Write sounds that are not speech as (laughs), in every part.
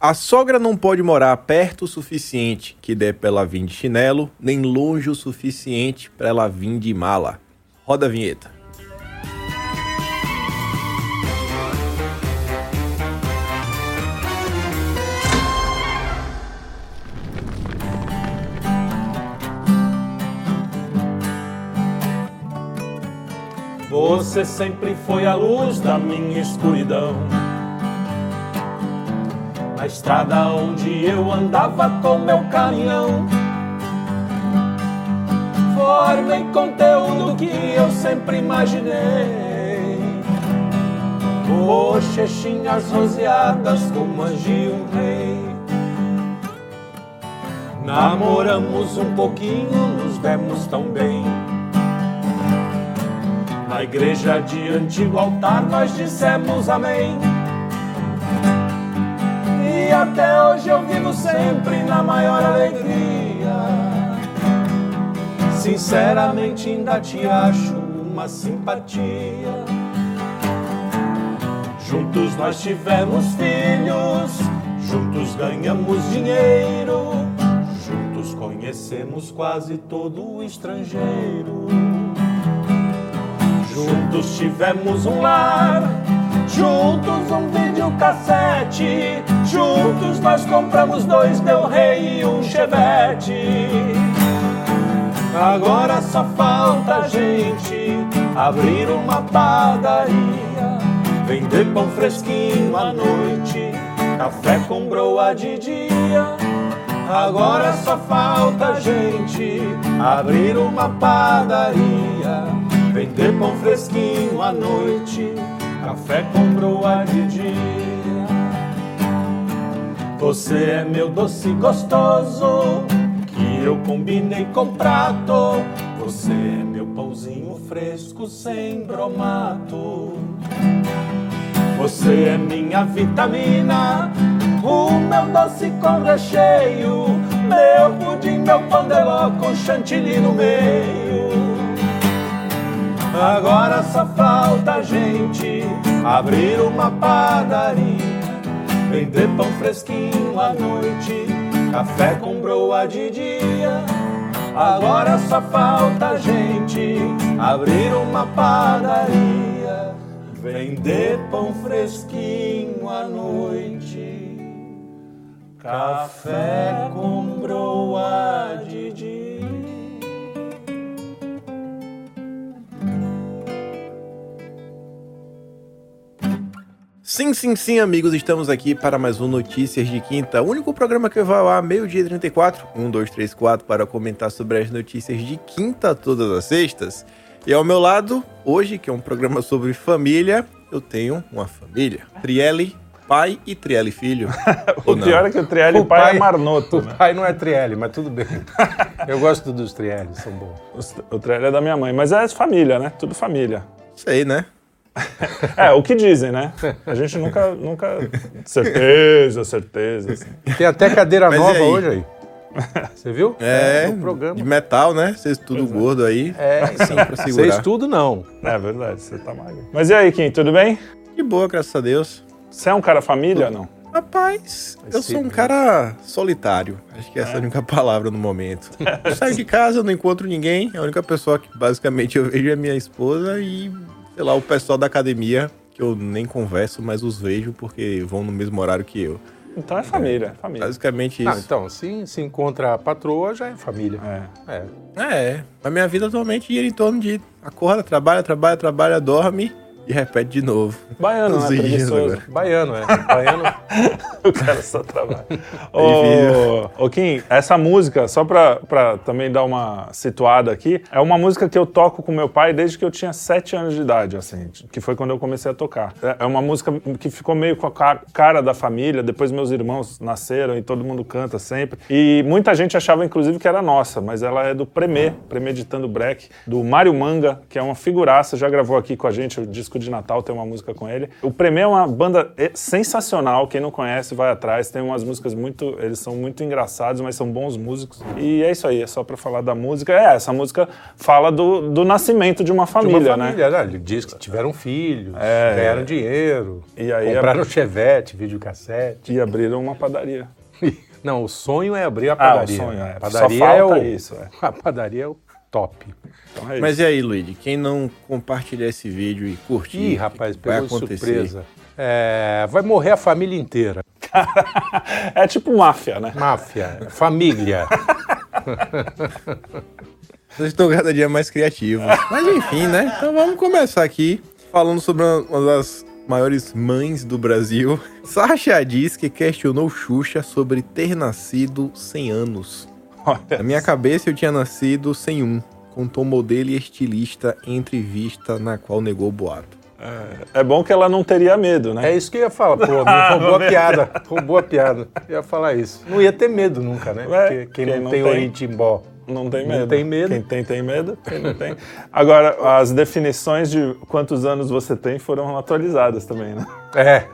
A sogra não pode morar perto o suficiente que dê pra ela vir de chinelo, nem longe o suficiente pra ela vir de mala. Roda a vinheta. Você sempre foi a luz da minha escuridão. Na estrada onde eu andava com meu caminhão. Forma em conteúdo que eu sempre imaginei. Bochechinhas roseadas como as de um rei. Namoramos um pouquinho, nos demos tão bem. Na igreja diante do altar nós dissemos amém. E até hoje eu vivo sempre na maior alegria. Sinceramente ainda te acho uma simpatia. Juntos nós tivemos filhos, juntos ganhamos dinheiro, juntos conhecemos quase todo o estrangeiro. Juntos tivemos um lar, juntos um videocassete, juntos nós compramos dois Del Rey e um Chevette. Agora só falta a gente abrir uma padaria, vender pão fresquinho à noite, café com broa de dia. Agora só falta a gente abrir uma padaria Vender pão fresquinho à noite, café com broa de dia. Você é meu doce gostoso, que eu combinei com prato. Você é meu pãozinho fresco sem bromato. Você é minha vitamina, o meu doce com recheio, meu pudim, meu pão de ló com chantilly no meio. Agora só falta a gente abrir uma padaria, vender pão fresquinho à noite, café com broa de dia. Agora só falta a gente abrir uma padaria, vender pão fresquinho à noite, café com broa de dia. Sim, sim, sim, amigos, estamos aqui para mais um Notícias de Quinta, o único programa que vai ar meio-dia e 34, 1, 2, 3, 4, para comentar sobre as notícias de quinta todas as sextas. E ao meu lado, hoje, que é um programa sobre família, eu tenho uma família. Trielli, pai e Trielli filho. (laughs) o pior é que o Trielli O pai, pai- é marnoto. O né? pai não é Trielli, mas tudo bem. Eu gosto dos Trielli, são bons. O o Trielli é da minha mãe, mas é família, né? Tudo família. Sei, né? É, o que dizem, né? A gente nunca, nunca... Certeza, certeza. assim. Tem até cadeira Mas nova aí? hoje aí. Você viu? É, no programa. de metal, né? Vocês tudo gordo aí. É, Sim, pra Vocês tudo não. É verdade, você tá magro. Mas e aí, Kim, tudo bem? De boa, graças a Deus. Você é um cara família ou não? Rapaz, eu sim, sou um né? cara solitário. Acho que essa é a única palavra no momento. (laughs) Eu saio de casa, eu não encontro ninguém. A única pessoa que basicamente eu vejo é minha esposa e, sei lá, o pessoal da academia, que eu nem converso, mas os vejo porque vão no mesmo horário que eu. Então é família, família. Basicamente Ah, isso. então, se, se encontra a patroa, já é família. É. É. É, a minha vida atualmente gira em torno de acorda, trabalha, trabalha, trabalha, dorme e repete de novo. Baiano, né? Preguiçoso. Baiano, é. Baiano. (laughs) O cara só trabalha. Ô, ô, Kim, essa música, só pra, pra também dar uma situada aqui, é uma música que eu toco com meu pai desde que eu tinha 7 anos de idade, assim, que foi quando eu comecei a tocar. É- É uma música que ficou meio com a ca- cara da família, depois meus irmãos nasceram e todo mundo canta sempre. E muita gente achava, inclusive, que era nossa, mas ela é do Premê, Premeditando Break, do Mário Manga, que é uma figuraça, já gravou aqui com a gente o disco de Natal, tem uma música com ele. O Premê é uma banda sensacional, quem não conhece, vai atrás. Tem umas músicas muito. Eles são muito engraçados, mas são bons músicos. E é isso aí, é só pra falar da música. É, essa música fala do, do nascimento de uma De família, uma né? família, né? Ele diz que tiveram filhos, É. ganharam dinheiro, E aí compraram chevette, videocassete. E abriram uma padaria. (laughs) Não, o sonho é abrir a Ah, o padaria. sonho, é. A padaria Só é falta o... isso, é. (laughs) A padaria é o top. Então é isso. Mas e aí, Luigi, quem não compartilhar esse vídeo e curtir, Ih, rapaz, que vai acontecer? surpresa. É, vai morrer a família inteira. (laughs) é tipo máfia, né? Máfia, família. (laughs) Vocês estão cada dia mais criativos. Mas enfim, né? Então vamos começar aqui falando sobre uma das maiores mães do Brasil. (laughs) Sasha diz que questionou Xuxa sobre ter nascido sem anos. Olha, Na minha cabeça eu tinha nascido sem um. Contou modelo e estilista em entrevista na qual negou o boato. é bom que ela não teria medo, né? É isso que eu ia falar. Pô, (laughs) roubou a piada. Roubou a piada. Eu ia falar isso. Não ia ter medo nunca, né? É, Porque quem, quem não, não tem tem- Oritimbó. Não tem Não medo. tem medo. Quem tem, tem medo. Quem não tem. (laughs) Agora, as definições de quantos anos você tem foram atualizadas também, né? É.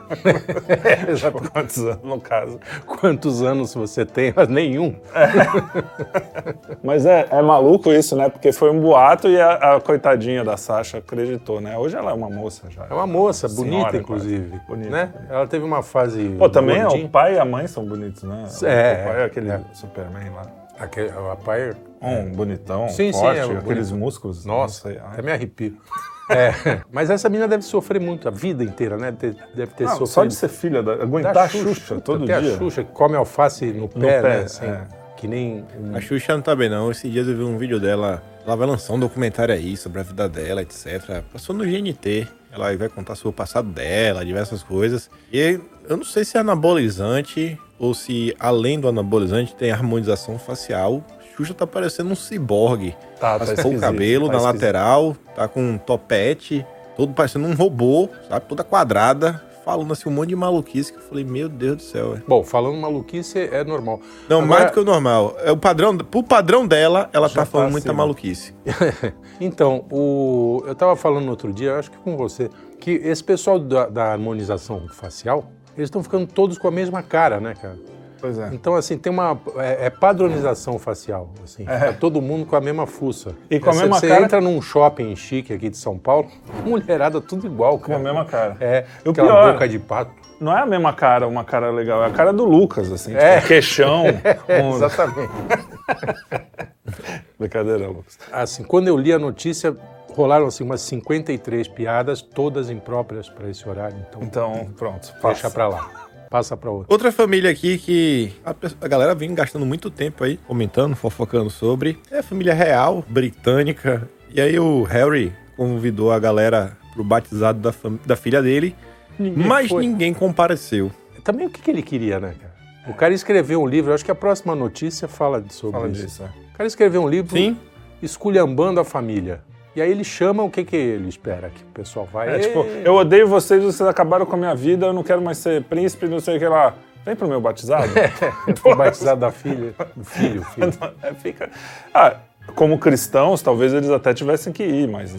(laughs) Exato. Quantos anos, no caso. Quantos anos você tem? Nenhum. (laughs) Mas é, é maluco isso, né? Porque foi um boato e a, a coitadinha da Sasha acreditou, né? Hoje ela é uma moça já. É uma moça, Senhora, bonita, quase. inclusive. Bonita. Né? Ela teve uma fase. Pô, também é, o pai e a mãe são bonitos, né? É, o pai é aquele é. Superman lá. Aquele, a pai. Um bonitão, Sim, sim, forte, é aqueles bonito. músculos. Nossa. Ai. até me arrepio. (laughs) É, mas essa menina deve sofrer muito a vida inteira, né? Deve ter, deve ter Não, sofrido. só de ser filha, da, aguentar da a Xuxa, todo Tem dia. a Xuxa que come alface no pé, pé, né? Assim, é. Que nem. um- A Xuxa não tá bem, não. Esses dias eu vi um vídeo dela. Ela vai lançar um documentário aí sobre a vida dela, etc. Passou no GNT. Ela vai contar sobre o passado dela, diversas coisas. E eu não sei se é anabolizante ou se, além do anabolizante, tem harmonização facial. Xuxa tá parecendo um ciborgue. Tá, tá Raspou o esquisito, cabelo tá na esquisito. lateral, tá com um topete, todo parecendo um robô, sabe? Toda quadrada, falando assim um monte de maluquice que eu falei, meu Deus do céu, velho. Bom, falando maluquice é normal. Não, Agora- mais do que o normal. É o padrão, pro padrão dela, ela Já tá falando tá muita maluquice. (laughs) Então, o, eu estava falando no outro dia, acho que com você, que esse pessoal da, da harmonização facial, eles estão ficando todos com a mesma cara, né, cara? Pois é. Então, assim, tem uma. É, é padronização facial. Assim, Tá todo mundo com a mesma fuça. E com a Você- mesma você cara- entra num shopping chique aqui de São Paulo, (laughs) mulherada tudo igual, Com cara. a mesma cara. É, E o aquela pior- boca de pato. Não é a mesma cara, uma cara legal, é a cara do Lucas, assim. É. Tipo, queixão. (laughs) É, com- exatamente. (laughs) Brincadeira, Lucas. Assim, quando eu li a notícia, rolaram assim umas 53 piadas, todas impróprias para esse horário. Então, Então, pronto. deixa passa. para lá. Passa para outra. Outra família aqui que a, a galera vem gastando muito tempo aí, comentando, fofocando sobre, é a família real, britânica. E aí o Harry convidou a galera pro batizado da, da filha dele, Ninguém mas foi. ninguém compareceu. Também o que, que ele queria, né, cara? O cara escreveu um livro, acho que a próxima notícia fala sobre Fala isso. disso, é. O cara escreveu um livro Sim. esculhambando a família. E aí ele chama o que, que ele espera que o pessoal vai. É, tipo, eu odeio vocês, vocês acabaram com a minha vida, eu não quero mais ser príncipe, não sei o que lá. Vem pro meu batizado. (laughs) Eu fui (laughs) batizado da filha, do filho, (laughs) filho. É, fica... Ah, como cristãos, talvez eles até tivessem que ir, mas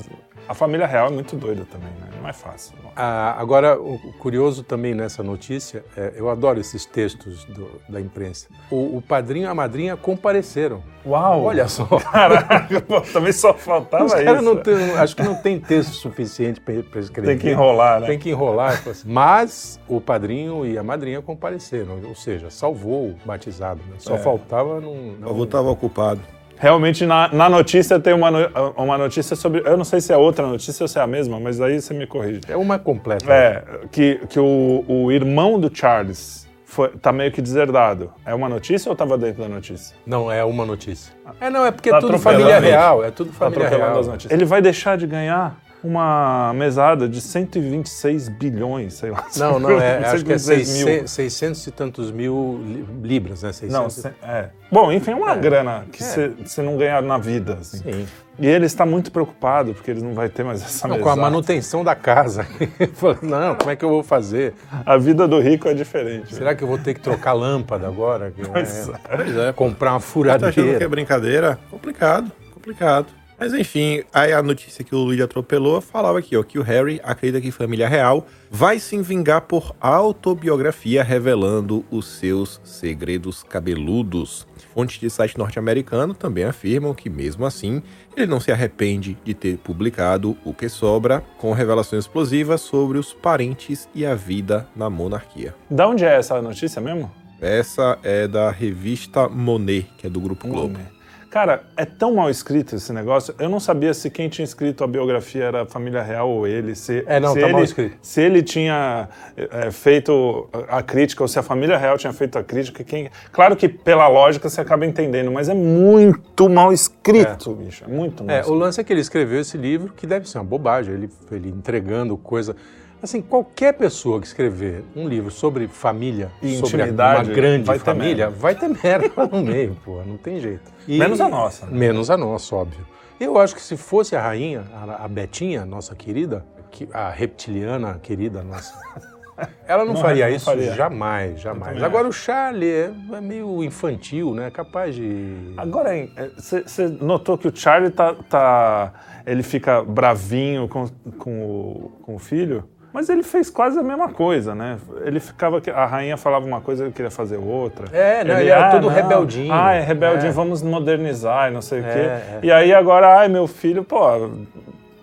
a família real é muito doida também, né? Não é fácil. Ah, agora, o curioso também nessa notícia, é, eu adoro esses textos do- da imprensa. O, o padrinho e a madrinha compareceram. Uau! Olha só. (laughs) Caraca, pô, também só faltava Os isso. não tem, acho que não tem texto suficiente para escrever. Tem que enrolar, né? Tem que enrolar. falar assim. Mas o padrinho e a madrinha compareceram, ou seja, salvou o batizado. né? Só É. faltava não. O não avô tava ocupado. Realmente, na, na notícia tem uma, no- uma notícia sobre. Eu não sei se é outra notícia ou se é a mesma, mas aí você me corrige. É uma completa. É, que, que o, o irmão do Charles foi, tá meio que deserdado. É uma notícia ou tava dentro da notícia? Não, é uma notícia. É, não, é porque Tá é tudo família real. É tudo Tá família atropelando real. as notícias. Ele vai deixar de ganhar uma mesada de 126 bilhões, sei lá. Não, não, é, (laughs) acho que é 126 mil. 600, 600 e tantos mil li- libras, né? 600 Não, cem- é. Bom, enfim, é uma grana que você não ganha na vida. Assim. Sim. E ele está muito preocupado porque ele não vai ter mais essa Não, com a mesada. manutenção da casa. (laughs) Não, como é que eu vou fazer? A vida do rico é diferente. Será que eu vou ter que trocar lâmpada agora? Que, (laughs) Pois é, é. Pois é. comprar uma Tá achando que é furadeira. brincadeira? Complicado, complicado. Mas enfim, aí a notícia que o Luigi atropelou falava aqui, ó, que o Harry acredita que família real vai se vingar por autobiografia revelando os seus segredos cabeludos. Fontes de site norte-americano também afirmam que, mesmo assim, ele não se arrepende de ter publicado O Que Sobra, com revelações explosivas sobre os parentes e a vida na monarquia. Da onde é essa notícia mesmo? Essa é da revista Monet, que é do Grupo Globo. Monet. Cara, é tão mal escrito esse negócio. Eu não sabia se quem tinha escrito a biografia era a família real ou ele. Se, É, não, se tá ele, mal escrito. Se ele tinha é, feito a crítica ou se a família real tinha feito a crítica. Quem... Claro que pela lógica você acaba entendendo, mas é muito mal escrito, bicho. É muito mal É, o escrito. lance é que ele escreveu esse livro, que deve ser uma bobagem, ele, ele entregando coisa. Assim, qualquer pessoa que escrever um livro sobre família, E sobre uma grande vai família, vai ter merda lá no meio, (laughs) pô, não tem jeito. E- Menos a nossa, né? Menos a nossa, óbvio. Eu acho que se fosse a rainha, a, Betinha, nossa querida, que- a reptiliana querida nossa, (laughs) ela não, Não, faria não isso faria. jamais, jamais. Agora o Charlie é, é meio infantil, né? Capaz de... Agora, você notou que o Charlie tá, tá- Ele fica bravinho com, com, o, com o filho, mas ele fez quase a mesma coisa, né? Ele ficava. A rainha falava uma coisa, ele queria fazer outra. É, não, ele era todo rebeldinho. Ah, é rebeldinho, É. vamos modernizar e não sei o quê. É, é. E aí agora, ai, meu filho, pô.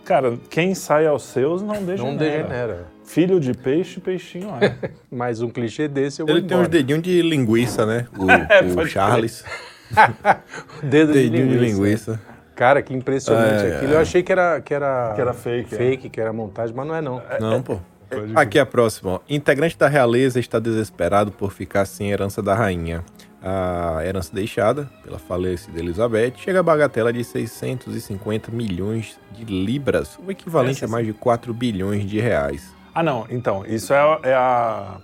Cara, quem sai aos seus não degenera. Não degenera. Filho de peixe, peixinho é. (laughs) Mais um clichê desse eu vou Ele tem uns embora. dedinhos de linguiça, né? O, (laughs) o pode Charles. (laughs) Dedo de Dedinho de linguiça. linguiça. Cara, que impressionante É, aquilo. Eu achei que era, que era, Que era fake, é. fake, que era montagem, mas não é não. Não, pô. Aqui a próxima. ó. Integrante da realeza está desesperado por ficar sem herança da rainha. A herança deixada pela falecida Elizabeth chega a bagatela de 650 milhões de libras, o equivalente Essas- a mais de 4 bilhões de reais. Ah, não. Então, isso é, é a.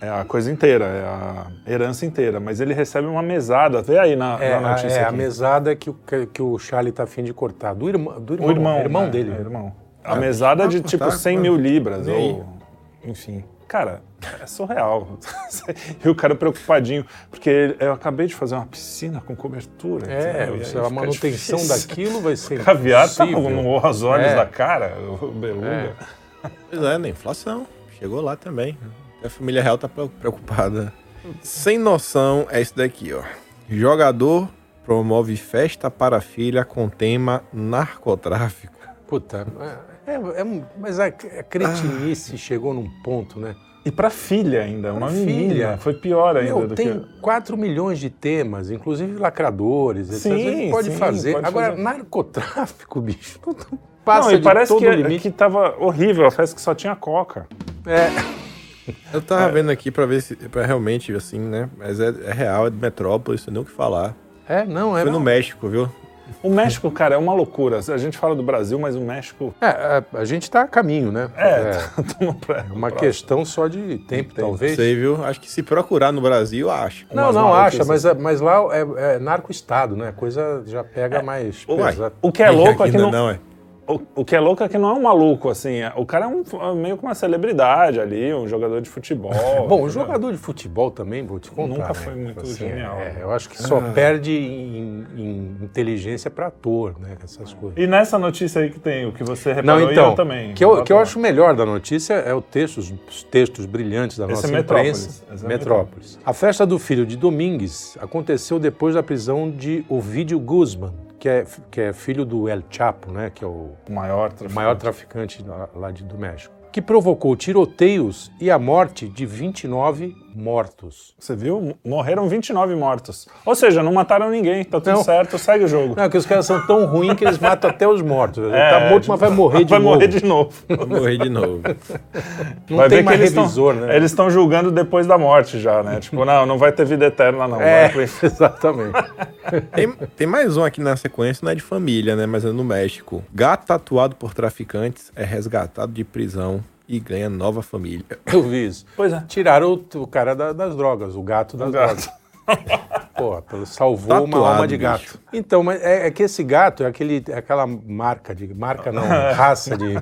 É a coisa inteira, é a herança inteira. Mas ele recebe uma mesada. Vê aí na, É, na a, notícia. é a aqui. mesada que o, que, que o Charlie tá afim de cortar. Do irmão, do irmão, O irmão. irmão né? dele. É, irmão. A mesada ah, de tá, tipo tá, 100 tá. mil libras. Ou, enfim. Cara, é surreal. (laughs) e o cara preocupadinho. Porque eu acabei de fazer uma piscina com cobertura. É, se a manutenção difícil. daquilo vai ser (laughs) Caviar tá no, aos olhos É. da cara, o beluga. É. Pois é, na inflação. Chegou lá também. A família real tá preocupada. Sem noção é isso daqui, ó. Jogador promove festa para filha com tema narcotráfico. Puta, é, é- é mas a, a cretinice chegou num ponto, né? E pra filha ainda, uma filha. menina. Foi pior ainda Meu, do tem que... 4 milhões de temas, inclusive lacradores, etc. Sim, pode sim, fazer. pode Agora, fazer. narcotráfico, (laughs) bicho, não- não passa Não, e de parece todo que, o limite. que tava horrível, a festa que só tinha coca. É, Eu tava vendo aqui pra ver se pra realmente, assim, né? Mas é, é real, é de metrópolis, não tem nem o que falar. é, não, é. Foi no México, viu? O México, cara, é uma loucura. A gente fala do Brasil, mas o México... É, a, a gente tá a caminho, né? É, tamo pra- É (laughs) uma questão só de tempo, talvez. Sei, viu? Acho que se procurar no Brasil, acho. Não, Umas não acha, mas, mas lá é, é narco-estado, né? A coisa já pega mais Uai, pesado. O que é louco é que ainda não... não, é. O, o que é louco é que não é um maluco, assim. é- O cara é um, meio que uma celebridade ali, um jogador de futebol. (laughs) Bom, o entendeu? jogador de futebol também, vou te contar. Nunca né? foi muito Assim, genial. é, eu acho que só perde em, em inteligência para ator, né? Essas coisas. E nessa notícia aí que tem, o que você Não, reparou e então, eu também. que eu, que eu acho melhor da notícia é o texto, os, os textos brilhantes da Esse nossa é Metrópolis. imprensa. É Metrópolis. A festa do filho de Domingues aconteceu depois da prisão de Ovidio Guzman, que é, que é filho do El Chapo, né? Que é o maior traficante. maior traficante lá- lá de- do México, que provocou tiroteios e a morte de 29 mortos. Você viu? Morreram 29 mortos. Ou seja, não mataram ninguém, tá tudo Não. certo, segue o jogo. Não, que os caras são tão ruins que eles matam até os mortos. (laughs) É, tá morto, mas vai morrer de vai novo. morrer de novo. (laughs) Vou morrer de novo. Não vai tem ver que mais eles revisor, tão, né? Eles estão julgando depois da morte já, né? Tipo, não, não vai ter vida eterna, não. É, Vai (laughs) exatamente. Tem, tem mais um aqui na sequência, não é de família, né? Mas é no México. Gato tatuado por traficantes é resgatado de prisão e ganha nova família. (coughs) Eu vi isso. Pois é. Tiraram o, o cara da- das drogas, o gato das O gato. drogas. (laughs) Pô, salvou uma Tatuado, alma de bicho. gato. Então, mas é, é que esse gato é, aquele, é aquela marca de. Marca não, (laughs) raça de,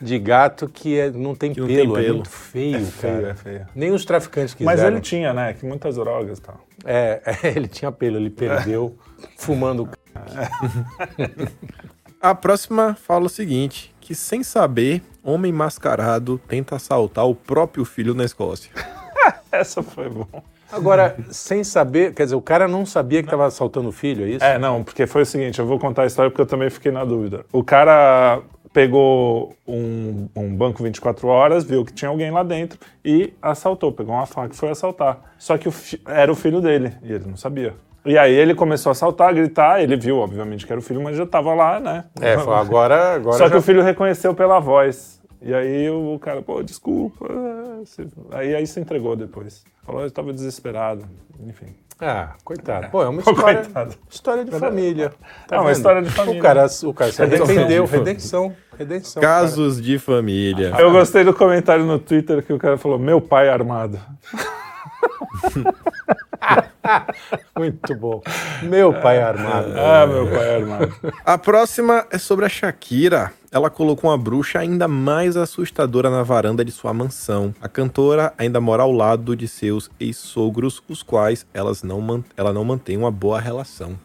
de gato que é- não tem não pelo, tem é pelo. muito feio, feio, cara. é feio. Nem os traficantes quiseram. Mas ele tinha, né? Que muitas drogas e tal. É, (laughs) é, ele tinha pelo, ele perdeu fumando. A próxima fala o seguinte: que sem saber, homem mascarado tenta assaltar o próprio filho na Escócia. (laughs) Essa foi bom. Agora, sem saber, quer dizer, o cara não sabia que estava assaltando o filho, é isso? É, não, porque foi o seguinte, eu vou contar a história porque eu também fiquei na dúvida. O cara pegou um, um banco 24 horas, viu que tinha alguém lá dentro e assaltou, pegou uma faca e foi assaltar. Só que o fi- era o filho dele e ele não sabia. E aí ele começou a assaltar, a gritar, ele viu, obviamente, que era o filho, mas já tava lá, né? É, agora, agora Só que já- o filho reconheceu pela voz. E aí o cara, pô, desculpa. se- Aí, aí se entregou depois. Falou, eu estava desesperado. Enfim. Ah, coitado. Pô, é uma (laughs) história, Coitado. história de família. Tá É uma vendo? história de família. O cara, o cara se arrependeu, redenção, redenção. Casos de família. Eu gostei do comentário no Twitter que o cara falou: Meu pai é armado. cara. (laughs) Muito bom. Meu pai é armado. Ah, meu pai é armado. A próxima é sobre a Shakira. Ela colocou uma bruxa ainda mais assustadora na varanda de sua mansão. A cantora ainda mora ao lado de seus ex-sogros, os quais elas não ela não mantém uma boa relação.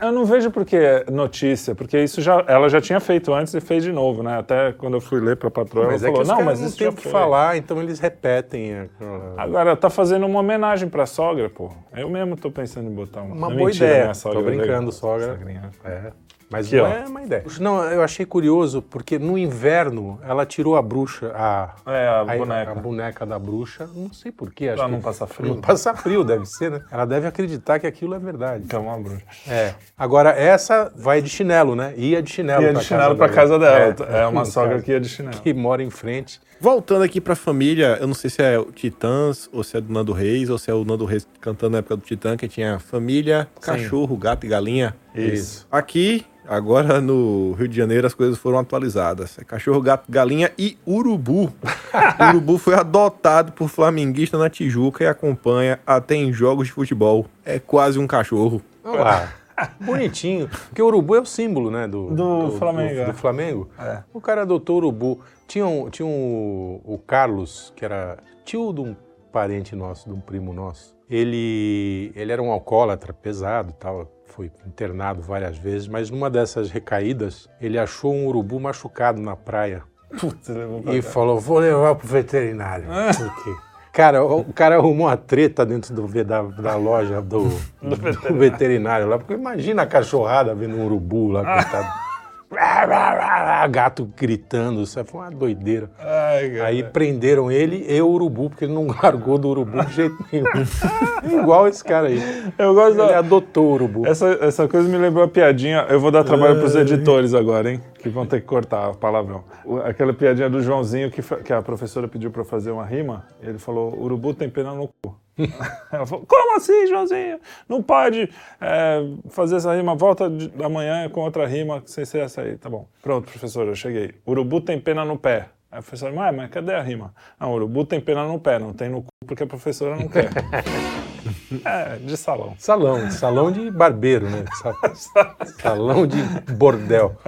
Eu não vejo por que é notícia, porque isso já, ela já tinha feito antes e fez de novo, né? Até quando eu fui ler pra patroa, Mas ela é que falou: Não, mas não isso tem o que foi." falar, então eles repetem. Agora, tá fazendo uma homenagem pra sogra, pô. Eu mesmo tô pensando em botar uma. Uma boa mentira, ideia. minha sogra Tô brincando, sogra. Sogrinha. É. Mas Aqui, não ó. é uma ideia. Não, eu achei curioso, porque no inverno ela tirou a bruxa, a, É, a a- boneca. a boneca da bruxa, não sei porquê. Acho Pra que não passar frio. Não passa frio, deve ser, né? Ela deve acreditar que aquilo é verdade. Que é uma bruxa. É. Agora, essa vai de chinelo, né? Ia de chinelo Ia pra de chinelo pra casa dela. É, uma no (laughs) sogra que ia de chinelo. que mora em frente. Voltando aqui pra família, eu não sei se é o Titãs, ou se é do Nando Reis, ou se é o Nando Reis cantando na época do Titã, que tinha família, cachorro, gato e galinha. Isso. Aqui, agora no Rio de Janeiro, as coisas foram atualizadas. É cachorro, gato, galinha e urubu. (laughs) o urubu foi adotado por flamenguista na Tijuca e acompanha até em jogos de futebol. É quase um cachorro. Olha lá. (laughs) Bonitinho. Porque o urubu é o símbolo, né? Do, Do Flamengo, Do, é. do Flamengo. É. O cara adotou o urubu. Tinha, um, tinha um, o Carlos, que era tio de um parente nosso, de um primo nosso. Ele, ele era um alcoólatra pesado e tal. Foi internado várias vezes, mas numa dessas recaídas, ele achou um urubu machucado na praia. Pra E falou, vou levar pro veterinário. Por quê? Cara, o cara arrumou uma treta dentro do, da, da loja (laughs) do, do, veterinário. lá, porque imagina a cachorrada vendo um urubu lá, coitado. (laughs) Gato gritando, isso foi uma doideira. Ai. Aí prenderam ele e o urubu, porque ele não (laughs) largou do urubu de jeito nenhum. (laughs) Igual esse cara aí. Eu gosto Ele da... adotou o urubu. Essa, essa coisa me lembrou a piadinha. Eu vou dar trabalho pros editores agora, hein? Que vão ter que cortar a palavrão. O- Aquela piadinha do Joãozinho que, que a professora pediu eu fazer uma rima. Ele falou: urubu tem pena no cu. Ela falou: como assim, Joãozinho? Não pode é, fazer essa rima. Volta de, amanhã com outra rima sem ser essa aí. Tá bom. Pronto, professora, eu cheguei. Urubu tem pena no pé. Aí a professora, mas, mas cadê a rima? Não, urubu tem pena no pé, não tem no cu porque a professora não quer. (laughs) é, de salão. Salão, salão de barbeiro, né? Sa- (laughs) Salão de bordel. (laughs)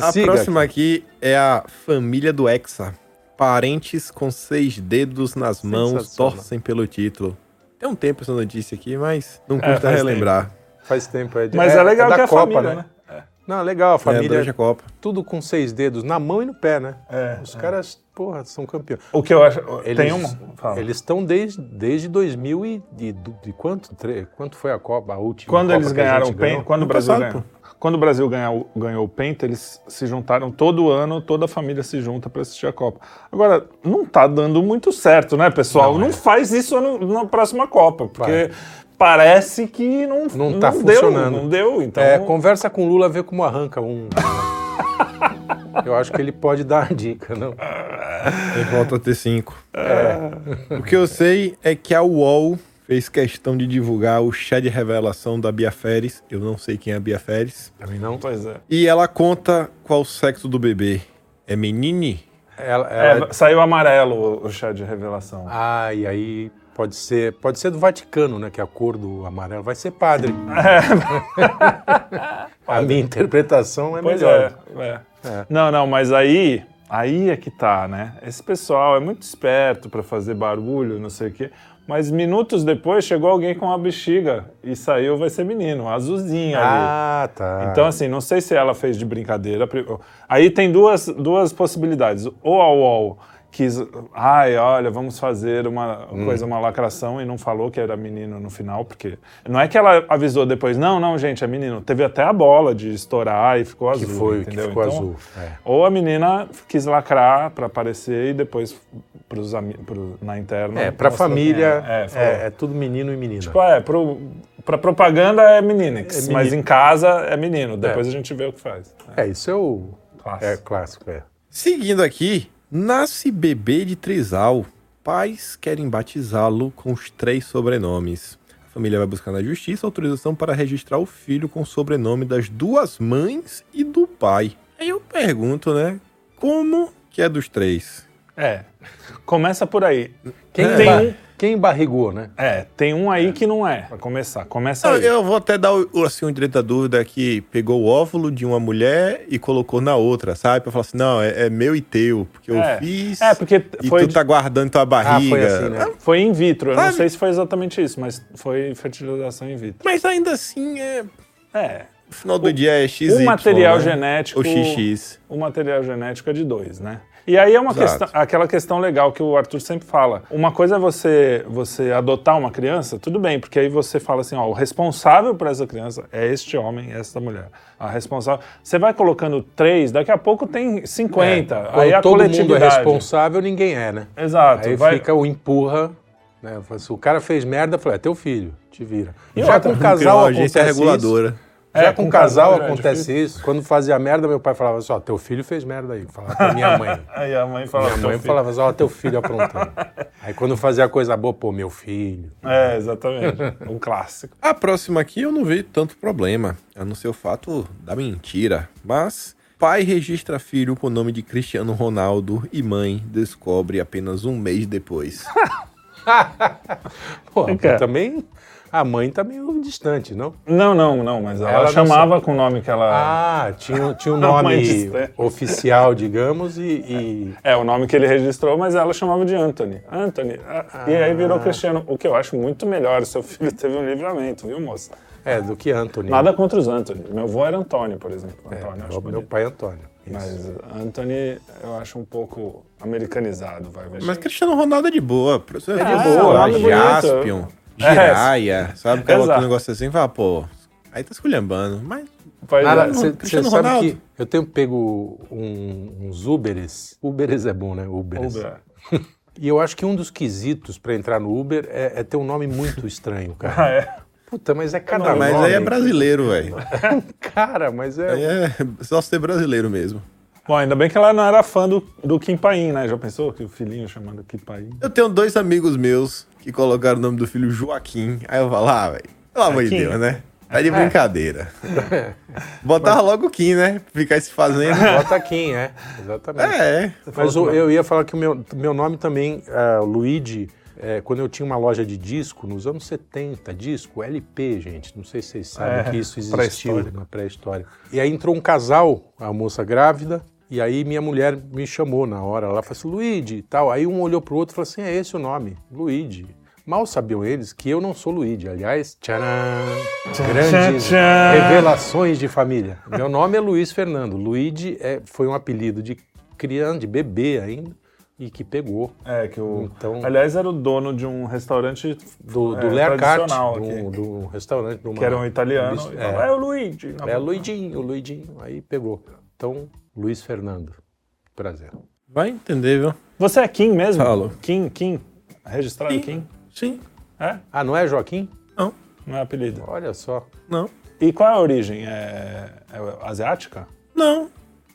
A próxima aqui é a família do Hexa. Parentes com seis dedos nas mãos torcem pelo título. Tem um tempo essa notícia aqui, mas não É, custa faz relembrar. Faz tempo. É, de- Mas é, legal da que é a Copa, família, né? Não, legal, a É, família. durante a Copa. tudo com seis dedos, na mão e no pé, né? É, Os caras, porra, são campeões. O que eu acho. Eles, tem uma. Fala. Eles estão desde, desde 2000 e de, de quanto? Tre- quanto foi a Copa, a última Quando Copa eles que ganharam o ganhou? quando o Brasil passado, ganhou, quando o Brasil ganhou, ganhou o Penta, eles se juntaram todo ano, toda a família se junta para assistir a Copa. Agora, não tá dando muito certo, né, pessoal? Não, é. faz isso no- na próxima Copa, porque parece que não Não tá deu, funcionando. não deu, então. É, conversa com o Lula, vê como arranca um. (laughs) Eu acho que ele pode dar uma dica, não? Aí volta a ter cinco. O que eu sei é que a UOL fez questão de divulgar o chá de revelação da Bia Feres. Eu não sei quem é a Bia Feres. Também não. Pois é. E ela conta qual o sexo do bebê. É menine? Ela, É, ela- saiu amarelo o- o chá de revelação. Ah, e aí pode ser, pode ser do Vaticano, né? Que é a cor do amarelo. Vai ser padre. (laughs) (laughs) a minha interpretação é Pois melhor. é, é. É. Não, não, mas aí, aí é que tá, né? Esse pessoal é muito esperto pra fazer barulho, não sei o quê. Mas minutos depois chegou alguém com uma bexiga e saiu, vai ser menino, azulzinho ali. Ah, tá. Então, assim, não sei se ela fez de brincadeira. Aí tem duas, duas possibilidades. Ou a UOL quis, ai, olha, vamos fazer uma Hum. coisa, uma lacração, e não falou que era menino no final, porque. Não é que ela avisou depois, não, não, gente, é menino. Teve até a bola de estourar e ficou que azul. foi, que entendeu? ficou Então, azul. É. Ou a menina quis lacrar pra aparecer e depois pros, pro, na interna. É, pra mostrou família, quem é. É, é, é tudo menino e menina. Tipo, é, pro, pra propaganda é meninix, É menino. mas em casa é menino. Depois a gente vê o que faz. É, isso é o Clássico. é clássico, é. Seguindo aqui, nasce bebê de trisal. Pais querem batizá-lo com os três sobrenomes. A família vai buscar na justiça autorização para registrar o filho com o sobrenome das duas mães e do pai. Aí eu pergunto, né? Como que é dos três? É. Começa por aí. Quem, tem um, quem barrigou, né? é, tem um aí que não é, pra começar. Começa Eu, aí. eu vou até dar o, assim, o direito da dúvida que pegou o óvulo de uma mulher e colocou na outra, sabe? Pra falar assim, não, é, é meu e teu, porque eu É. fiz É, porque e foi, tu tá guardando tua barriga. foi assim, né? foi in vitro. Eu não sei se foi exatamente isso, mas foi fertilização in vitro. Mas ainda assim, é... É. No final do dia é XY, o material né? genético. Ou XX. O material genético é de dois, né? E aí é uma questão, aquela questão legal que o Arthur sempre fala. Uma coisa é você, você adotar uma criança, tudo bem, porque aí você fala assim, ó, o responsável por essa criança é este homem, é essa mulher. A responsável. Você vai colocando três, daqui a pouco tem 50. É, Quando aí a todo mundo é coletividade. responsável, ninguém é, né? Exato. Aí vai- fica o empurra, né? Assim, O cara fez merda, eu falei, é teu filho, te vira. E Já outra, com uma casal agência acontece reguladora. isso. Já É, com com casal casal é acontece difícil. isso. Quando fazia merda, meu pai falava assim, ó, teu filho fez merda aí. Falava pra minha mãe. (laughs) Aí a mãe fala. Minha "Teu mãe filho". falava assim, ó, teu filho aprontando. (laughs) Aí quando fazia coisa boa, pô, meu filho. É, exatamente. (laughs) um clássico. A próxima aqui eu não vi tanto problema, a não ser o fato da mentira. Mas pai registra filho com o nome de Cristiano Ronaldo e mãe descobre apenas um mês depois. Pô, também a mãe tá meio distante, não? Não, não, não, mas ela, Ela chamava com o nome que ela. Ah, tinha, tinha um (laughs) nome oficial, digamos, e... e- É, o nome que ele registrou, mas ela chamava de Anthony. Anthony. ah, E aí virou Cristiano, o que eu acho muito melhor. Seu filho teve um livramento, viu, moça? É, do que Anthony. Nada contra os Anthony. Meu avô era Antônio, por exemplo. É, Antônio, eu é meu bonito. pai Antônio. Isso. Mas Anthony eu acho um pouco americanizado, vai ver. Mas Cristiano Ronaldo é de boa. Você de vê, boa, sei lá, Jaspion, É. Jiraya, sabe? Que é outro Exato. negócio assim, fala, pô, aí tá esculhambando. Mas é. você Cristiano sabe Ronaldo. que eu tenho pego um- uns Uberes. Uberes é bom, né? Uberes. Uber. (laughs) E eu acho que um dos quesitos pra entrar no Uber é, é ter um nome muito estranho, cara. (laughs) Ah, é? Puta, mas é cada Ah, mas nome. aí é brasileiro, velho. (laughs) Cara, mas Aí é... é só ser brasileiro mesmo. Bom, ainda bem que ela não era fã do, do Kim Paim, né? Já pensou que o filhinho chamando Kim Paim? Eu tenho dois amigos meus que colocaram o nome do filho Joaquim. Aí eu falo, ah, velho, pelo amor de. Deus, né? Tá de brincadeira. (laughs) Botar logo o Kim, né? Ficar se fazendo. (laughs) Bota Kim, é. Exatamente. É, Mas o- eu ia falar que o meu, meu nome também, ah, Luigi, é, quando eu tinha uma loja de disco, nos anos 70, disco, LP, gente, não sei se vocês sabem É, que isso existiu pré-histórico. na pré-história. E aí entrou um casal, a moça grávida, e aí minha mulher me chamou na hora, ela falou assim, Luigi e tal. Aí um olhou pro outro e falou assim, é esse o nome, Luigi. Mal sabiam eles que eu não sou Luigi. Aliás, tcharam, grandes tchan. revelações de família. Meu nome é Luiz Fernando. Luigi é, foi um apelido de criança, de bebê ainda, e que pegou. É, que o. Então- Aliás, era o dono de um restaurante Do, do é, do, do restaurante. uma- que era um italiano. Falava, é. é, o Luigi. é o Luidinho, o Luidinho. Aí pegou. Então, Luiz Fernando. Prazer. Vai entender, viu? Você é Kim mesmo? Falo. Kim, Kim. Registrado Kim. Kim? Sim. É? Ah, não é Joaquim? Não, Não é apelido. Olha só. não. E qual é a origem? É, é asiática? Não.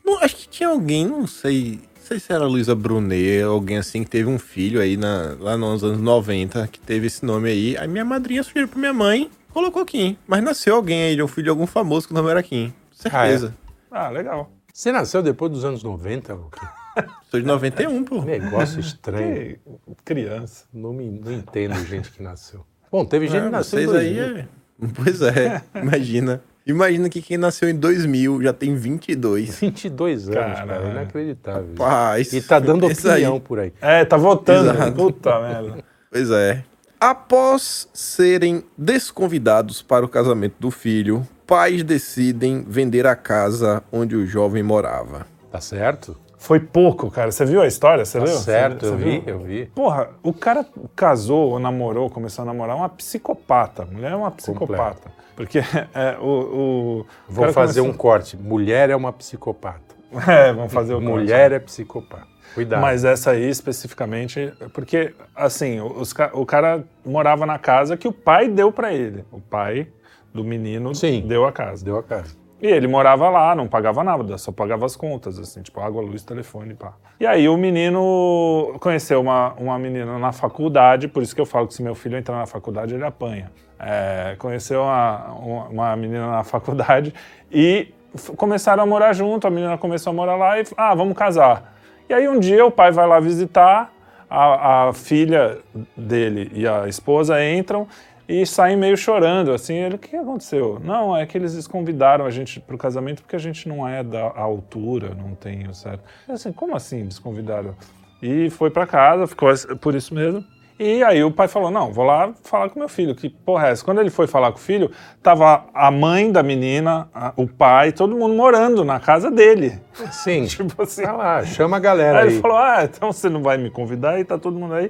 Não, Acho que tinha alguém, não sei. Não sei se era Luísa Brunet, alguém assim que teve um filho aí na, lá nos anos 90, que teve esse nome aí. Aí minha madrinha sugeriu pra minha mãe, colocou Kim. Mas nasceu alguém aí, de um filho de algum famoso que o nome era Kim. Certeza. Ah, legal. Você nasceu depois dos anos 90, Luque? (laughs) Sou de 91, pô. Negócio estranho. (laughs) Que criança. Não, me, não entendo gente que nasceu. Bom, teve gente Ah, que nasceu em vocês aí 2000. é... (laughs) Pois é, imagina. Imagina que quem nasceu em 2000 já tem 22. 22 anos, cara. Caralho. Inacreditável. isso- E tá dando isso aí. opinião por aí. É, tá votando. Exato. Puta merda. Pois é. Após serem desconvidados para o casamento do filho, pais decidem vender a casa onde o jovem morava. Tá certo? Foi pouco, cara. Você viu a história? Você Tá leu? certo, Você- eu vi, viu? eu vi. Porra, o cara casou ou namorou, começou a namorar uma psicopata. A mulher é uma psicopata. Porque (laughs) é, o, o- Vou cara fazer um começou- corte. Mulher é uma psicopata. (laughs) É, vamos fazer o (laughs) corte. Mulher é psicopata. Cuidado. Mas essa aí especificamente, porque assim, os o cara morava na casa que o pai deu pra ele. O pai do menino Sim. deu a casa. Deu a casa. E ele morava lá, não pagava nada, só pagava as contas, assim, tipo água, luz, telefone, pá. E aí o menino conheceu uma, uma menina na faculdade, por isso que eu falo que se meu filho entrar na faculdade, ele apanha. É, conheceu uma, uma, menina na faculdade e começaram a morar junto, a menina começou a morar lá e, ah, vamos casar. E aí um dia o pai vai lá visitar, a, a filha dele e a esposa entram e saem meio chorando, assim, ele, o que aconteceu? Não, é que eles desconvidaram a gente pro casamento porque a gente não é da altura, não tem o certo. Assim, como assim desconvidaram? E foi pra casa, ficou por isso mesmo. E aí o pai falou, não, vou lá falar com meu filho, que porra é essa? Quando ele foi falar com o filho, tava a mãe da menina, a- o pai, todo mundo morando na casa dele. Sim. (laughs) Tipo assim, Vai lá, chama a galera Aí aí. ele falou: Ah, então você não vai me convidar e tá todo mundo aí.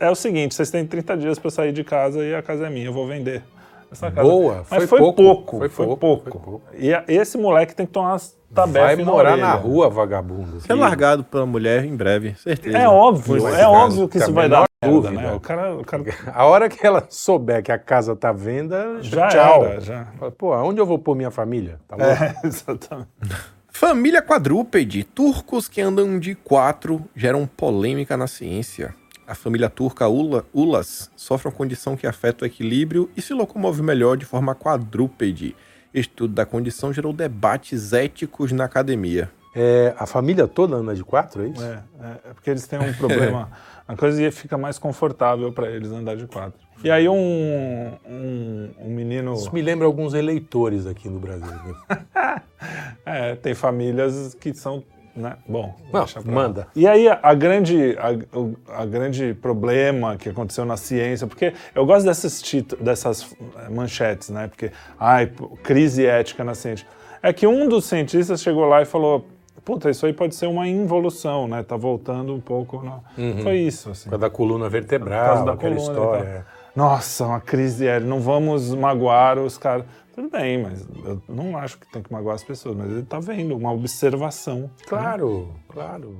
É o seguinte: vocês têm 30 dias pra sair de casa e a casa é minha, eu vou vender. Essa casa. Boa, Mas foi foi, pouco, pouco, foi foi pouco, pouco. foi pouco. E a- esse moleque tem que tomar umas tabefes Vai morar orelha. na rua, vagabundo. Ser largado pela mulher em breve, certeza. É óbvio, é ficar- óbvio que isso vai dar merda, dúvida. né? O cara, o cara (laughs) A hora que ela souber que a casa tá à venda, já tchau. era, já. Pô, aonde eu vou pôr minha família? Tá louco? É, (laughs) exatamente. Família quadrúpede. Turcos que andam de quatro geram polêmica na ciência. A família turca Ula, Ulas sofre uma condição que afeta o equilíbrio e se locomove melhor de forma quadrúpede. Estudo da condição gerou debates éticos na academia. É, a família toda anda de quatro, é isso? É, é, é porque eles têm um problema. (laughs) A coisa fica mais confortável pra eles andar de quatro. E aí um, um, um menino. Isso me lembra alguns eleitores aqui no Brasil. né? (laughs) É, tem famílias que são. Né? Bom, Não, pra manda. E aí a, a grande, a, o a grande problema que aconteceu na ciência, porque eu gosto desses títulos, dessas eh, manchetes, né? Porque, ai, crise ética na ciência. É que um dos cientistas chegou lá e falou, puta, isso aí pode ser uma involução, né? Tá voltando um pouco. No... Foi isso, assim. Por causa da coluna Por vertebral, causa da coluna história. É. Nossa, uma crise ética, não vamos magoar os caras. Tudo bem, mas eu não acho que tem que magoar as pessoas, mas ele tá vendo uma observação. Claro, claro.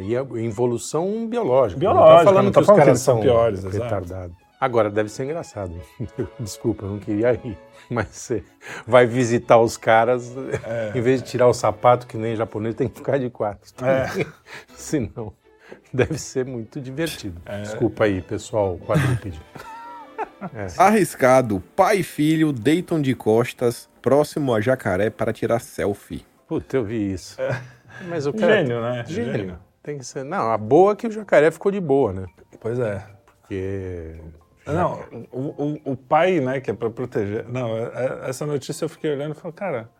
E a evolução biológica. Biológica, Não tá falando não tô que os falando que caras eles são piores, retardados. Agora, deve ser engraçado. (laughs) Desculpa, eu não queria ir. Mas você vai visitar os caras, É. em vez de tirar o sapato, que nem japonês, tem que ficar de quatro. É. (laughs) Senão, deve ser muito divertido. É. Desculpa aí, pessoal quadrúpede. Arriscado, pai e filho deitam de costas próximo a jacaré para tirar selfie. Puta, eu vi isso. Mas o cara... Gênio, né? Gênio. Tem que ser. Não, a boa é que o jacaré ficou de boa, né? Pois é. Porque. Não, o, o, o pai, né, que é pra proteger. Não, é- é- essa notícia eu fiquei olhando e falei, cara,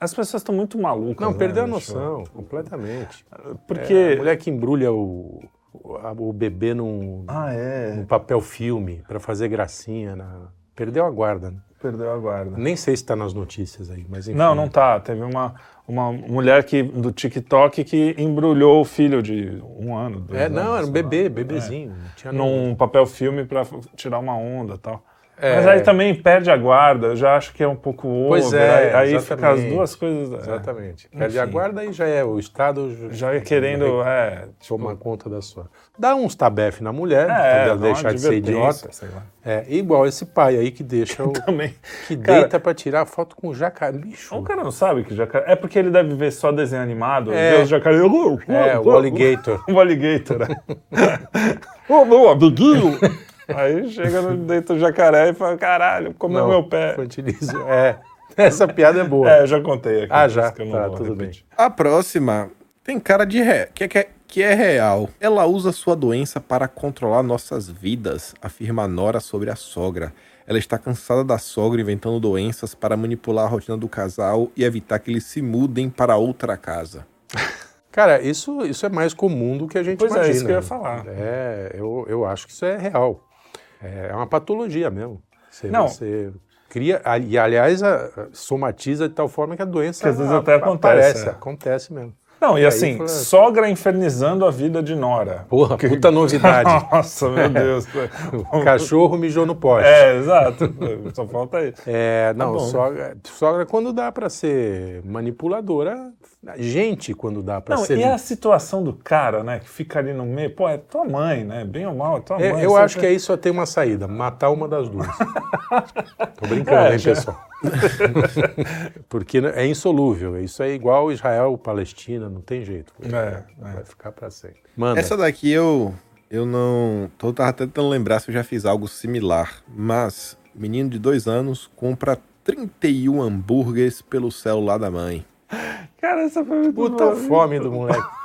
as pessoas estão muito malucas. Não, né, perdeu a noção, completamente. Porque. É, a mulher que embrulha o, o, bebê num, Ah, é. num papel filme pra fazer gracinha. Na... Perdeu a guarda. Né? Perdeu a guarda. Nem sei se tá nas notícias aí, mas enfim. Não, não tá. Teve uma, uma mulher que, do TikTok que embrulhou o filho de um ano. dois É, não, anos, era um sei lá. bebê, bebezinho. Não tinha num papel filme pra f- tirar uma onda e tal. É. Mas aí também perde a guarda, eu já acho que é um pouco over. Pois é, aí, aí fica as duas coisas. é, Exatamente. Perde a Enfim. guarda e já é o Estado. já ia querendo. É, tipo, Tomar conta da sua. Dá uns tabef na mulher, é, deixar de ser idiota. sei lá. É, igual esse pai aí que deixa (laughs) o. Também. que Cara, deita pra tirar foto com o jacaré. Bicho. O cara não sabe que jacaré. É porque ele deve ver só desenho animado, É. os jacaré. É, o (laughs) alligator. O alligator. (laughs) Ô, meu amiguinho! Aí chega no dentro do jacaré e fala: caralho, comeu meu pé. Infantiliza. É. Essa piada é boa. (laughs) É, eu já contei aqui. Ah, já? que eu não Tá, tudo repetir. A próxima tem cara de ré, que é, que, é, que é real. Ela usa sua doença para controlar nossas vidas, afirma a Nora sobre a sogra. Ela está cansada da sogra inventando doenças para manipular a rotina do casal e evitar que eles se mudem para outra casa. (laughs) Cara, isso, isso é mais comum do que a gente Pois é, imagina. isso que eu ia falar. É, eu, eu acho que isso é real. É uma patologia mesmo. Você, Não. você cria. E, aliás, somatiza de tal forma que a doença Que às vezes até acontece, aparece. é. Acontece mesmo. Não, e aí assim, sogra infernizando a vida de Nora. Porra, puta (laughs) novidade. Nossa, meu Deus. o cachorro mijou no poste. É, exato. Só falta isso. É, não, bom. sogra, sogra quando dá pra ser manipuladora, gente quando dá pra Não, ser. e a situação do cara, né, que fica ali no meio, pô, é tua mãe, né? Bem ou mal, é tua É, mãe. eu acho tem- que aí só tem uma saída, matar uma das duas. (laughs) Tô brincando, É, hein, já- pessoal? (laughs) Porque é insolúvel. Isso é igual Israel Palestina, não tem jeito. É, é. Vai ficar pra sempre. Manda. Essa daqui eu, eu não. Tô tava tentando lembrar se eu já fiz algo similar. Mas, menino de dois anos compra 31 hambúrgueres pelo celular da mãe. Cara, essa foi muito Puta boa. fome do moleque.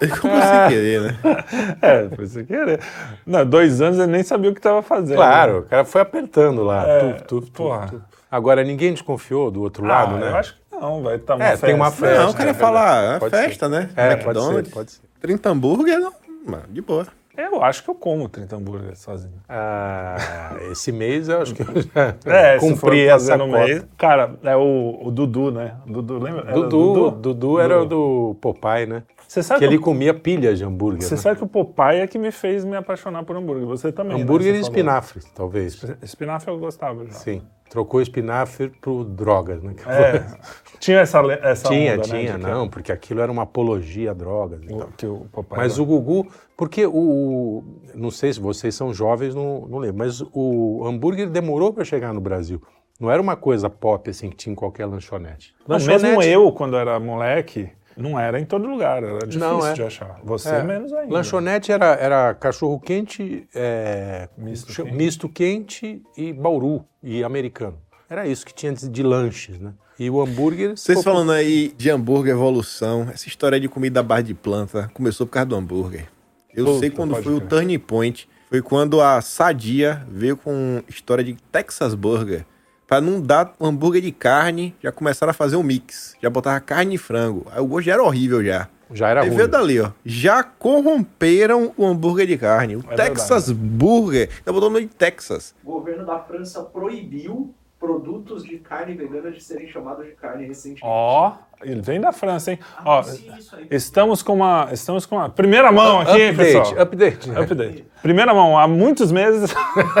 Ele comprou sem querer, né? (laughs) É, foi sem querer. Não, dois anos ele nem sabia o que tava fazendo. Claro, o cara foi apertando lá. É, tu, tu, tu, porra. tu. Agora, ninguém desconfiou do outro Ah, lado, né? eu acho que não, vai estar uma É, festa. tem uma festa. Não, o cara é falar, é Pode festa, ser. né? É, McDonald's. pode ser, pode ser. 30 hambúrguer, não. Mano, de boa. Eu acho que eu como 30 hambúrgueres sozinho. Ah, esse mês eu acho que eu (laughs) já É, se for cumpri essa no cota. mês. Cara, é o, o Dudu, né? Dudu, lembra? Era Dudu, Dudu, era o do Popeye, né? Você sabe Que que, ele comia pilhas de hambúrguer. você né? sabe que o Popeye é que me fez me apaixonar por hambúrguer. Você também, Hambúrguer né? e falou. espinafre, talvez. Espinafre eu gostava já. Sim. Trocou espinafre por drogas, né? É, tinha essa, essa tinha, onda, né, tinha, que- não, porque aquilo era uma apologia a drogas o- que o Popeye Mas o Gugu, porque o, não sei se vocês são jovens, não, não lembro, mas o hambúrguer demorou para chegar no Brasil. Não era uma coisa pop assim que tinha em qualquer lanchonete. Não, mesmo eu, quando era moleque, não era em todo lugar, era difícil Não, é. de achar. Você É, menos ainda. Lanchonete era, era cachorro quente, é, Misto ch- quente. misto quente e bauru e americano. Era isso que tinha de, de lanches, né? E o hambúrguer. Vocês pô, falando aí de hambúrguer evolução, essa história de comida à base de planta começou por causa do hambúrguer. Eu sei quando foi o crer. turning point, foi quando a Sadia veio com história de Texas Burger. Pra não dar um hambúrguer de carne, já começaram a fazer um mix. Já botava carne e frango. Aí o gosto já era horrível já. Já era Aí ruim. veio dali, ó. Já corromperam o hambúrguer de carne. O É Texas Burger. Já botou o nome de Texas. O governo da França proibiu produtos de carne vegana de serem chamados de carne recentemente. Ó, ele vem da França, hein? Ah, Ó, aí. estamos com uma, estamos com uma primeira mão aqui, update, pessoal. update. Update. Primeira mão, há muitos meses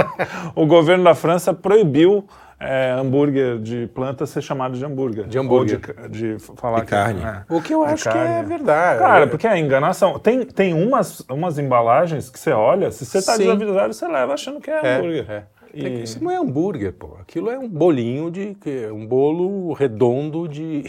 (laughs) o governo da França proibiu é, hambúrguer de planta ser chamado de hambúrguer. De hambúrguer. Ou de, de falar De que- carne. é. O que eu De acho que é carne. verdade. Cara, porque é enganação. Tem, tem umas, umas embalagens que você olha, se você tá Sim. desavisado, você leva achando que é, É, hambúrguer. é. E- que- Isso não é hambúrguer, pô. Aquilo é um bolinho de. que- um bolo redondo de,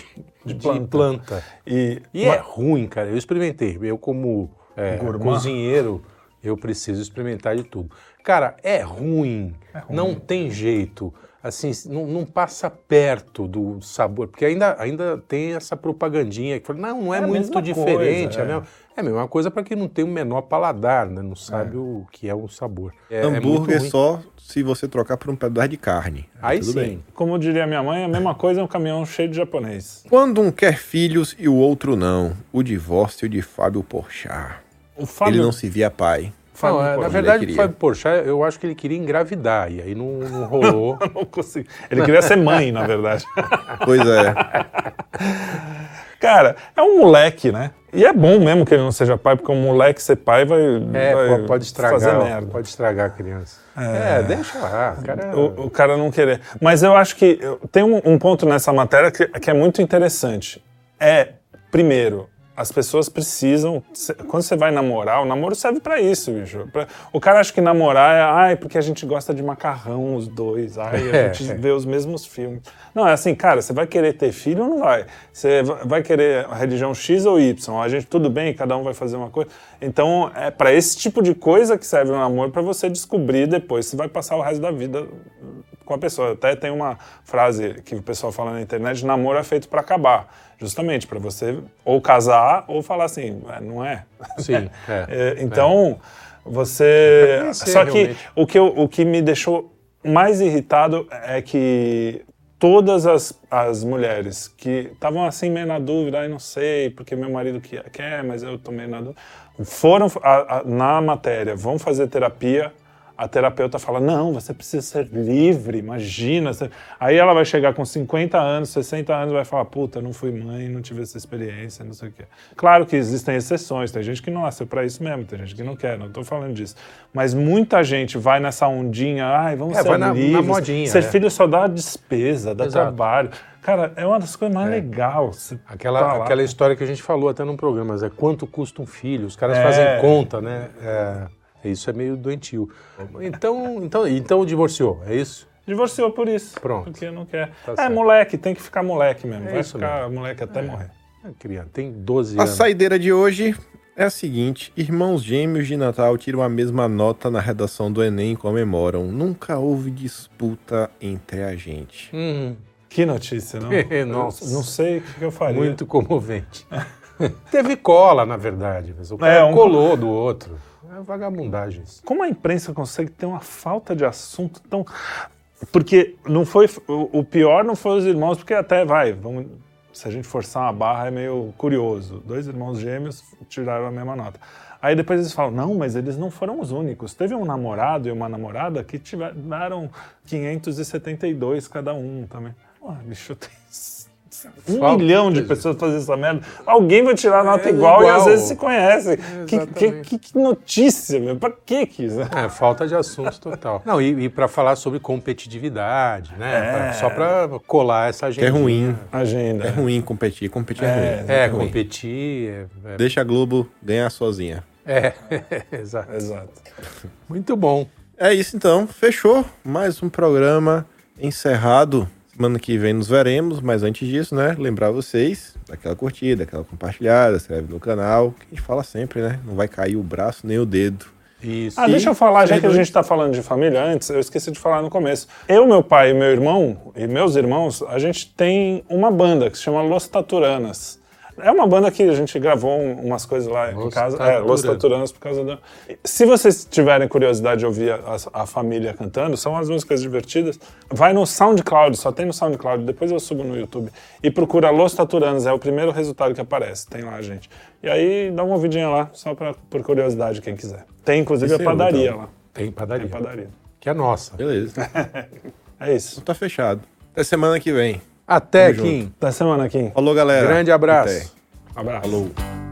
de, planta. planta. E, E é ruim, cara. Eu experimentei. Eu, como é, cozinheiro, eu preciso experimentar de tudo. Cara, é ruim. ruim. Não tem jeito. Assim, não, não passa perto do sabor. Porque ainda, ainda tem essa propagandinha que fala, não, não é, É muito diferente. coisa, é, a é. mesma, é a mesma coisa para quem não tem o menor paladar, né? Não sabe o que é o sabor. É, é hambúrguer ruim. só se você trocar por um pedaço de carne. Aí tudo sim. bem. como diria minha mãe, a mesma coisa é um caminhão cheio de japonês. Quando um quer filhos e o outro não. O divórcio de Fábio Porchat. O Fábio, Ele não se via pai. Fábio Não, é, na verdade, o Fábio Porchat, eu acho que ele queria engravidar, e aí não, não rolou. (laughs) não consegui. Ele queria ser mãe, na verdade. Pois é. (laughs) Cara, é um moleque, né? E é bom mesmo que ele não seja pai, porque um moleque ser pai vai, É, vai pode estragar, fazer merda. pode estragar a criança. É, deixa lá, o cara... O, o cara não querer. Mas eu acho que tem um, um ponto nessa matéria que, que é muito interessante. É, primeiro, as pessoas precisam. Quando você vai namorar, o namoro serve pra isso, bicho. O cara acha que namorar é, ai, porque a gente gosta de macarrão, os dois, ai, a (laughs) gente vê os mesmos filmes. Não, é assim, cara, você vai querer ter filho ou não vai? Você va- vai querer a religião X ou Y? A gente, tudo bem, cada um vai fazer uma coisa. Então, é pra esse tipo de coisa que serve o namoro, pra você descobrir depois se vai passar o resto da vida com a pessoa. Até tem uma frase que o pessoal fala na internet: namoro é feito pra acabar. Justamente para você ou casar ou falar assim, "É, não é. Sim, (laughs) é, É, então, você. conhecer, Só que realmente. o que, eu- o que me deixou mais irritado é que todas as, as mulheres que estavam assim meio na dúvida, ai não sei, porque meu marido que- quer, mas eu tô meio na dúvida, foram a- a- na matéria, vão fazer terapia, a terapeuta fala: não, você precisa ser livre, imagina. você-" Aí ela vai chegar com 50 anos, 60 anos, vai falar: puta, não fui mãe, não tive essa experiência, não sei o quê. Claro que existem exceções, tem gente que não nasceu pra isso mesmo, tem gente que não quer, não tô falando disso. Mas muita gente vai nessa ondinha, ai, vamos É, ser vai na- na livres. modinha, ser é. filho só dá despesa, dá Exato. trabalho. Cara, é uma das coisas mais legais. Aquela, tá aquela história que a gente falou até num programa, mas é quanto custa um filho? Os caras É. fazem conta, né? É, isso é meio doentio. Então, então, então divorciou, é isso? Divorciou por isso. Pronto. Porque não quer. Tá é, certo. moleque, tem que ficar moleque mesmo. É Vai isso ficar moleque até morrer. É criança, tem 12 A anos. saideira de hoje é a seguinte: irmãos gêmeos de Natal tiram a mesma nota na redação do Enem e comemoram. Nunca houve disputa entre a gente. Hum, Que notícia, não? (laughs) Nossa. Não sei o que que eu faria. muito comovente. (laughs) Teve cola, na verdade, mas o cara É, um- colou do outro. É vagabundagem isso. Como a imprensa consegue ter uma falta de assunto tão. Porque não foi. O o pior não foi os irmãos, porque até vai, vamos. Se a gente forçar uma barra é meio curioso. Dois irmãos gêmeos tiraram a mesma nota. Aí depois eles falam, não, mas eles não foram os únicos. Teve um namorado e uma namorada que tiveram 572 cada um também. Pô, bicho, (laughs) tem um Falta milhão de pessoas fazendo essa merda. Alguém vai tirar a nota É igual, e igual. às vezes se conhece. Que, que, que- que notícia, meu. Pra que que isso? É, falta de assunto total. Não, e, e para falar sobre competitividade, né? É. Pra- só para colar essa gente. Que é ruim. Agenda. É ruim competir. Competir é, É, ruim. É, ruim. competir. É, é, Deixa a Globo ganhar sozinha. é, (laughs) exato. Exato. Muito bom. É isso então, fechou. Mais um programa encerrado. Semana que vem nos veremos, mas antes disso, né? Lembrar vocês daquela curtida, daquela compartilhada, se inscreve no canal, que a gente fala sempre, né? Não vai cair o braço nem o dedo. Isso. Ah, deixa eu falar, já que a gente tá falando de família antes, eu esqueci de falar no começo. Eu, meu pai e meu irmão, e meus irmãos, a gente tem uma banda que se chama Los Taturanas. É uma banda que a gente gravou um- umas coisas lá em Los casa. É, Los. Taturanas por causa da. Se vocês tiverem curiosidade de ouvir a, a família cantando, são as músicas divertidas. Vai no SoundCloud, só tem no SoundCloud, depois eu subo no YouTube. E procura Los Taturanas, é o primeiro resultado que aparece. Tem lá, gente. E aí dá uma ouvidinha lá, só pra, por curiosidade, quem quiser. Tem inclusive Esse a padaria então. lá. Tem padaria. Tem padaria. Que é nossa. Beleza. (laughs) É isso. Então tá fechado. Até semana que vem. Até, Tamo Kim. Até semana, Kim. Falou, galera. Grande abraço. Até. Abraço. Falou.